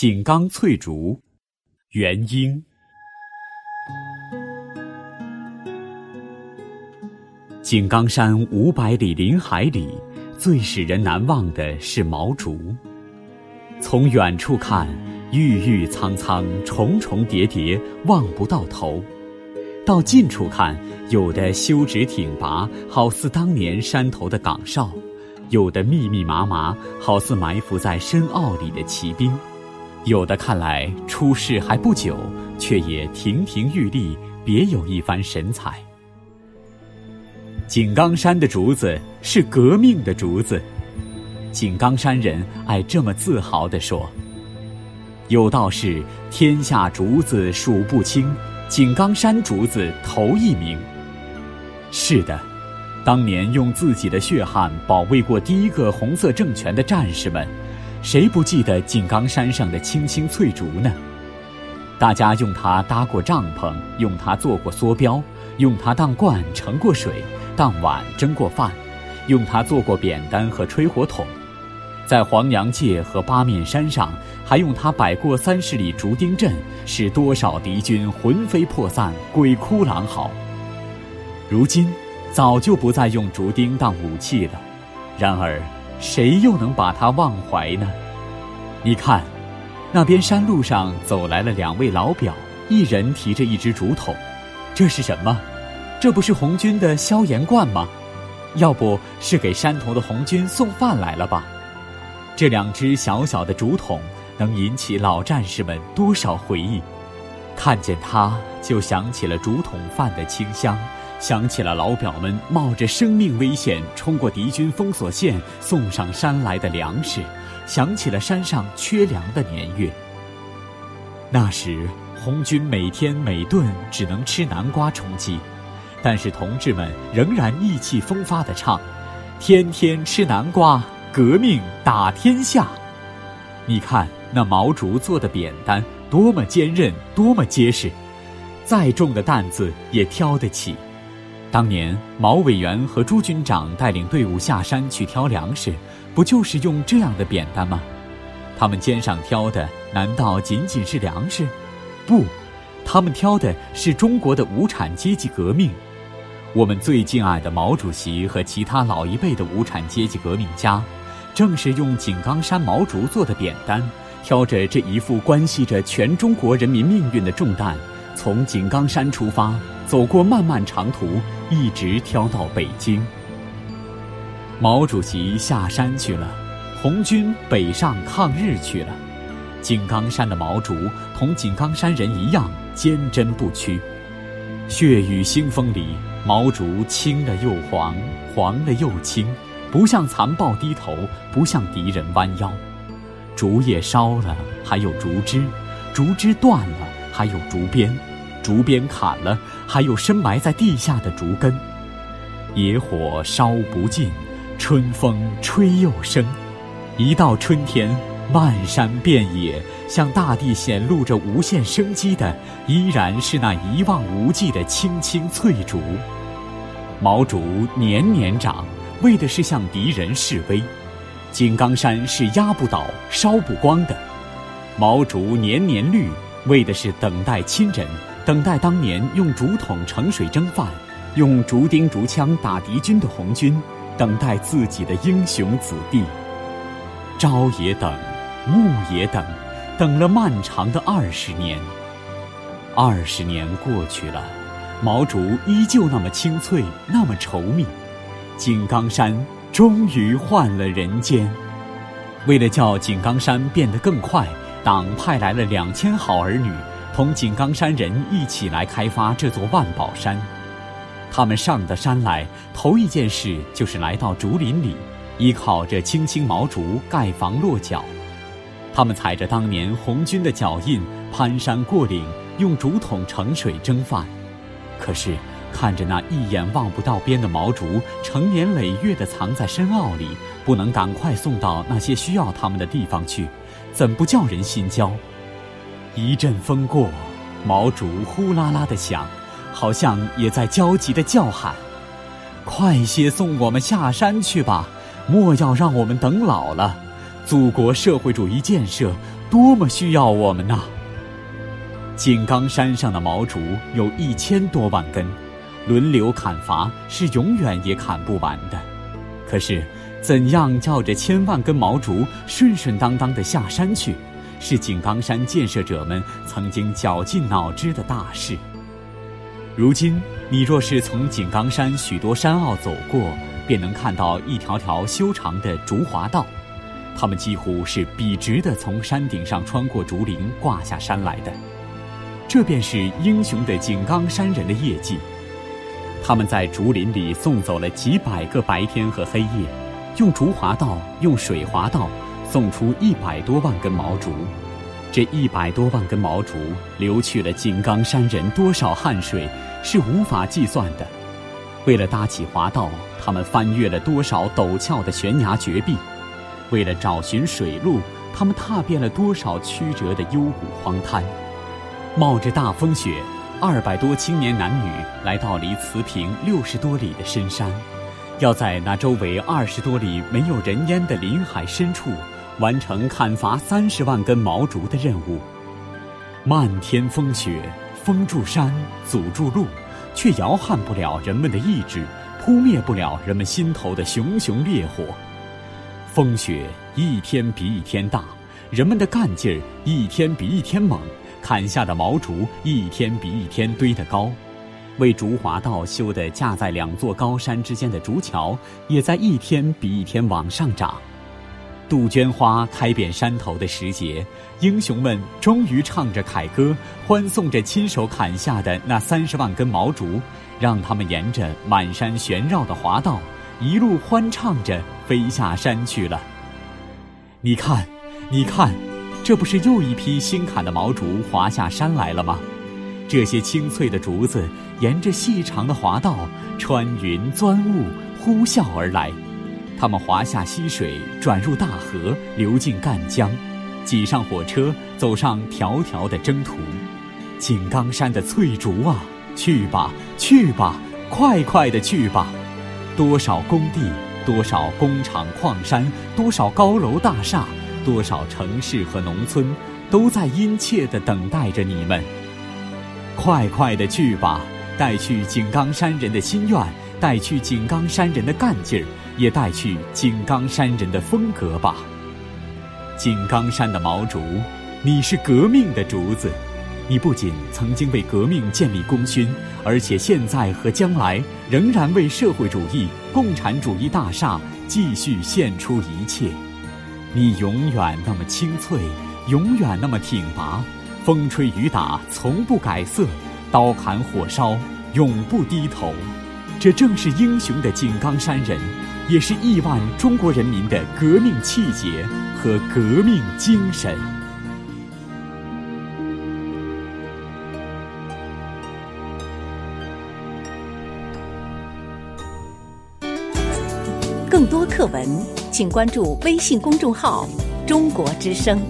井冈翠竹，元英。井冈山五百里林海里，最使人难忘的是毛竹。从远处看，郁郁苍苍，重重叠叠，望不到头；到近处看，有的修直挺拔，好似当年山头的岗哨；有的密密麻麻，好似埋伏在深坳里的骑兵；有的看来出世还不久，却也亭亭玉立，别有一番神采。井冈山的竹子是革命的竹子，井冈山人爱这么自豪地说：“有道是天下竹子数不清，井冈山竹子头一名。”是的，当年用自己的血汗保卫过第一个红色政权的战士们，谁不记得井冈山上的青青翠竹呢？大家用它搭过帐篷，用它做过梭镖，用它当罐盛过水。当晚蒸过饭，用它做过扁担和吹火筒，在黄洋界和八面山上，还用它摆过三十里竹钉阵，使多少敌军魂飞魄散、鬼哭狼嚎。如今，早就不再用竹钉当武器了，然而，谁又能把他忘怀呢？你看，那边山路上走来了两位老表，一人提着一只竹筒，这是什么？这不是红军的消炎罐吗？要不是给山头的红军送饭来了吧？这两只小小的竹筒能引起老战士们多少回忆？看见它，就想起了竹筒饭的清香，想起了老表们冒着生命危险冲过敌军封锁线送上山来的粮食，想起了山上缺粮的年月。那时红军每天每顿只能吃南瓜充饥。但是同志们仍然意气风发地唱：“天天吃南瓜，革命打天下。”你看那毛竹做的扁担多么坚韧，多么结实，再重的担子也挑得起。当年毛委员和朱军长带领队伍下山去挑粮食，不就是用这样的扁担吗？他们肩上挑的难道仅仅是粮食？不，他们挑的是中国的无产阶级革命。我们最敬爱的毛主席和其他老一辈的无产阶级革命家，正是用井冈山毛竹做的扁担，挑着这一副关系着全中国人民命运的重担，从井冈山出发，走过漫漫长途，一直挑到北京。毛主席下山去了，红军北上抗日去了，井冈山的毛竹同井冈山人一样坚贞不屈，血雨腥风里。毛竹青了又黄，黄了又青，不向残暴低头，不向敌人弯腰。竹叶烧了，还有竹枝；竹枝断了，还有竹鞭；竹鞭砍了，还有深埋在地下的竹根。野火烧不尽，春风吹又生。一到春天，漫山遍野，向大地显露着无限生机的，依然是那一望无际的青青翠竹。毛竹年年长，为的是向敌人示威。井冈山是压不倒、烧不光的。毛竹年年绿，为的是等待亲人，等待当年用竹筒盛水蒸饭、用竹钉竹枪打敌军的红军，等待自己的英雄子弟。朝也等，暮也等，等了漫长的二十年。二十年过去了。毛竹依旧那么清脆，那么稠密，井冈山终于换了人间。为了叫井冈山变得更快，党派来了两千好儿女，同井冈山人一起来开发这座万宝山。他们上的山来，头一件事就是来到竹林里，依靠着青青毛竹盖房落脚。他们踩着当年红军的脚印，攀山过岭，用竹筒盛水蒸饭。可是，看着那一眼望不到边的毛竹，成年累月地藏在深坳里，不能赶快送到那些需要他们的地方去，怎不叫人心焦？一阵风过，毛竹呼啦啦地响，好像也在焦急地叫喊：“快些送我们下山去吧！莫要让我们等老了！祖国社会主义建设多么需要我们呐！井冈山上的毛竹有一千多万根，轮流砍伐是永远也砍不完的。可是，怎样叫着千万根毛竹顺顺当当的下山去，是井冈山建设者们曾经绞尽脑汁的大事。如今，你若是从井冈山许多山坳走过，便能看到一条条修长的竹滑道。他们几乎是笔直的从山顶上穿过竹林挂下山来的，这便是英雄的井冈山人的业绩。他们在竹林里送走了几百个白天和黑夜，用竹滑道、用水滑道送出一百多万根毛竹。这一百多万根毛竹流去了井冈山人多少汗水，是无法计算的。为了搭起滑道，他们翻越了多少陡峭的悬崖绝壁。为了找寻水路，他们踏遍了多少曲折的幽谷荒滩。冒着大风雪，二百多青年男女来到离慈平六十多里的深山，要在那周围二十多里没有人烟的林海深处，完成砍伐三十万根毛竹的任务。漫天风雪，封住山，阻住路，却摇撼不了人们的意志，扑灭不了人们心头的熊熊烈火。风雪一天比一天大，人们的干劲儿一天比一天猛，砍下的毛竹一天比一天堆得高，为竹华道修的架在两座高山之间的竹桥也在一天比一天往上涨。杜鹃花开遍山头的时节，英雄们终于唱着凯歌，欢送着亲手砍下的那三十万根毛竹，让他们沿着满山旋绕的华道。一路欢唱着飞下山去了。你看，你看，这不是又一批新砍的毛竹滑下山来了吗？这些清脆的竹子沿着细长的滑道穿云钻雾，呼啸而来。它们滑下溪水，转入大河，流进赣江，挤上火车，走上迢迢的征途。井冈山的翠竹啊，去吧，去吧，快快的去吧！多少工地，多少工厂矿山，多少高楼大厦，多少城市和农村，都在殷切地等待着你们。快快的去吧，带去井冈山人的心愿，带去井冈山人的干劲儿，也带去井冈山人的风格吧。井冈山的毛竹，你是革命的竹子。你不仅曾经为革命建立功勋，而且现在和将来仍然为社会主义、共产主义大厦继续献出一切。你永远那么清脆，永远那么挺拔，风吹雨打从不改色，刀砍火烧永不低头。这正是英雄的井冈山人，也是亿万中国人民的革命气节和革命精神。更多课文，请关注微信公众号“中国之声”。